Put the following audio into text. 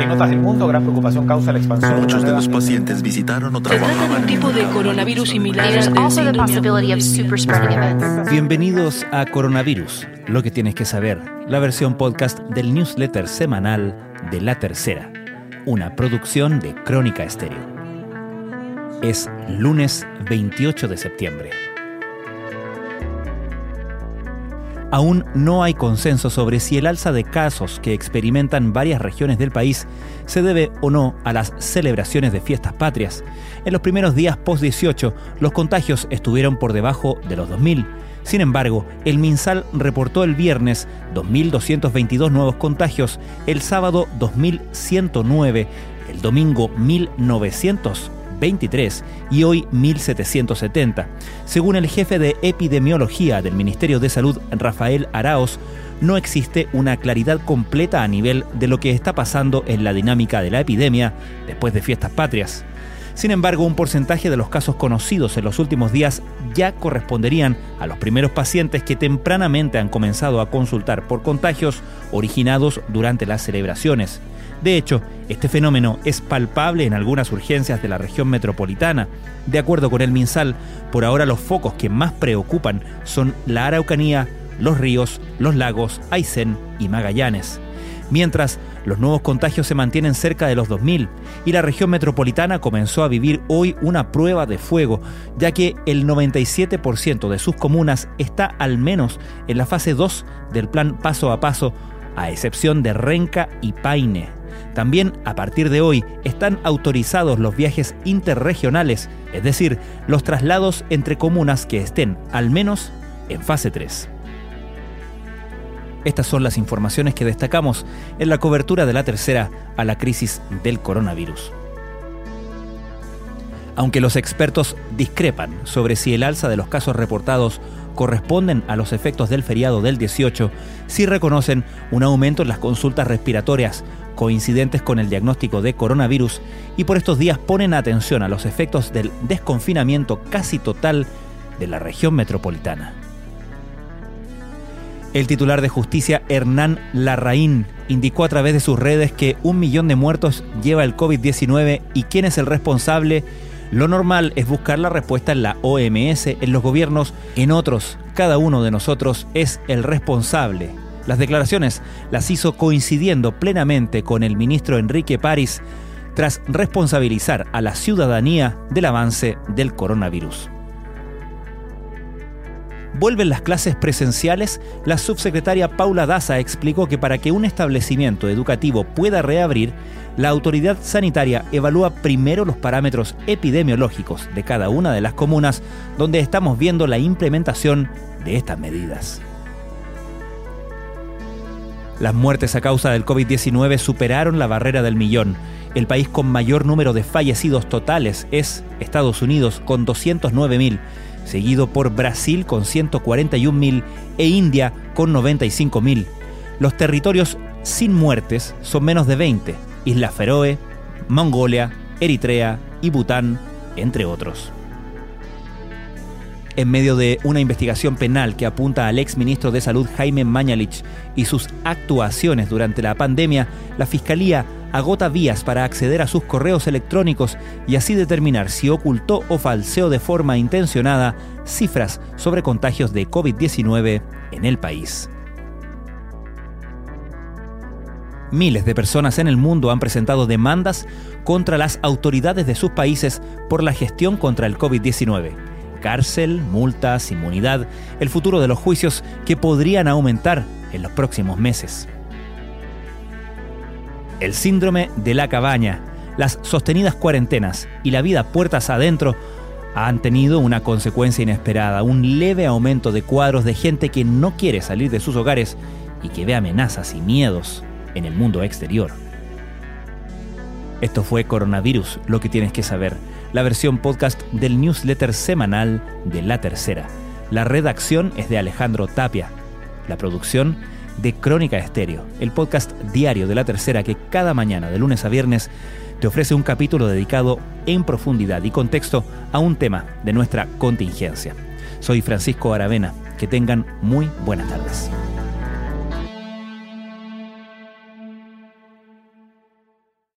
En otras del mundo, gran preocupación causa la expansión. Muchos de los pacientes visitaron o trabajaban un tipo de coronavirus similar. Bienvenidos a Coronavirus, lo que tienes que saber, la versión podcast del newsletter semanal de La Tercera, una producción de Crónica Estéreo. Es lunes 28 de septiembre. Aún no hay consenso sobre si el alza de casos que experimentan varias regiones del país se debe o no a las celebraciones de fiestas patrias. En los primeros días post-18, los contagios estuvieron por debajo de los 2.000. Sin embargo, el MinSal reportó el viernes 2.222 nuevos contagios, el sábado 2.109, el domingo 1.923 y hoy 1.770. Según el jefe de epidemiología del Ministerio de Salud, Rafael Araos, no existe una claridad completa a nivel de lo que está pasando en la dinámica de la epidemia después de fiestas patrias. Sin embargo, un porcentaje de los casos conocidos en los últimos días ya corresponderían a los primeros pacientes que tempranamente han comenzado a consultar por contagios originados durante las celebraciones. De hecho, este fenómeno es palpable en algunas urgencias de la región metropolitana. De acuerdo con el MinSal, por ahora los focos que más preocupan son la Araucanía, los ríos, los lagos, Aysén y Magallanes. Mientras, los nuevos contagios se mantienen cerca de los 2.000 y la región metropolitana comenzó a vivir hoy una prueba de fuego, ya que el 97% de sus comunas está al menos en la fase 2 del plan paso a paso, a excepción de Renca y Paine. También a partir de hoy están autorizados los viajes interregionales, es decir, los traslados entre comunas que estén al menos en fase 3. Estas son las informaciones que destacamos en la cobertura de la tercera a la crisis del coronavirus. Aunque los expertos discrepan sobre si el alza de los casos reportados corresponden a los efectos del feriado del 18, sí reconocen un aumento en las consultas respiratorias coincidentes con el diagnóstico de coronavirus y por estos días ponen atención a los efectos del desconfinamiento casi total de la región metropolitana. El titular de justicia Hernán Larraín indicó a través de sus redes que un millón de muertos lleva el COVID-19 y quién es el responsable. Lo normal es buscar la respuesta en la OMS, en los gobiernos, en otros. Cada uno de nosotros es el responsable. Las declaraciones las hizo coincidiendo plenamente con el ministro Enrique París tras responsabilizar a la ciudadanía del avance del coronavirus. Vuelven las clases presenciales, la subsecretaria Paula Daza explicó que para que un establecimiento educativo pueda reabrir, la autoridad sanitaria evalúa primero los parámetros epidemiológicos de cada una de las comunas donde estamos viendo la implementación de estas medidas. Las muertes a causa del COVID-19 superaron la barrera del millón. El país con mayor número de fallecidos totales es Estados Unidos con 209.000 seguido por Brasil con 141.000 e India con 95.000. Los territorios sin muertes son menos de 20, Isla Feroe, Mongolia, Eritrea y Bután, entre otros. En medio de una investigación penal que apunta al ex ministro de Salud Jaime Mañalich y sus actuaciones durante la pandemia, la Fiscalía agota vías para acceder a sus correos electrónicos y así determinar si ocultó o falseó de forma intencionada cifras sobre contagios de COVID-19 en el país. Miles de personas en el mundo han presentado demandas contra las autoridades de sus países por la gestión contra el COVID-19 cárcel, multas, inmunidad, el futuro de los juicios que podrían aumentar en los próximos meses. El síndrome de la cabaña, las sostenidas cuarentenas y la vida puertas adentro han tenido una consecuencia inesperada, un leve aumento de cuadros de gente que no quiere salir de sus hogares y que ve amenazas y miedos en el mundo exterior. Esto fue Coronavirus, lo que tienes que saber, la versión podcast del newsletter semanal de La Tercera. La redacción es de Alejandro Tapia, la producción de Crónica Estéreo, el podcast diario de La Tercera que cada mañana, de lunes a viernes, te ofrece un capítulo dedicado en profundidad y contexto a un tema de nuestra contingencia. Soy Francisco Aravena, que tengan muy buenas tardes.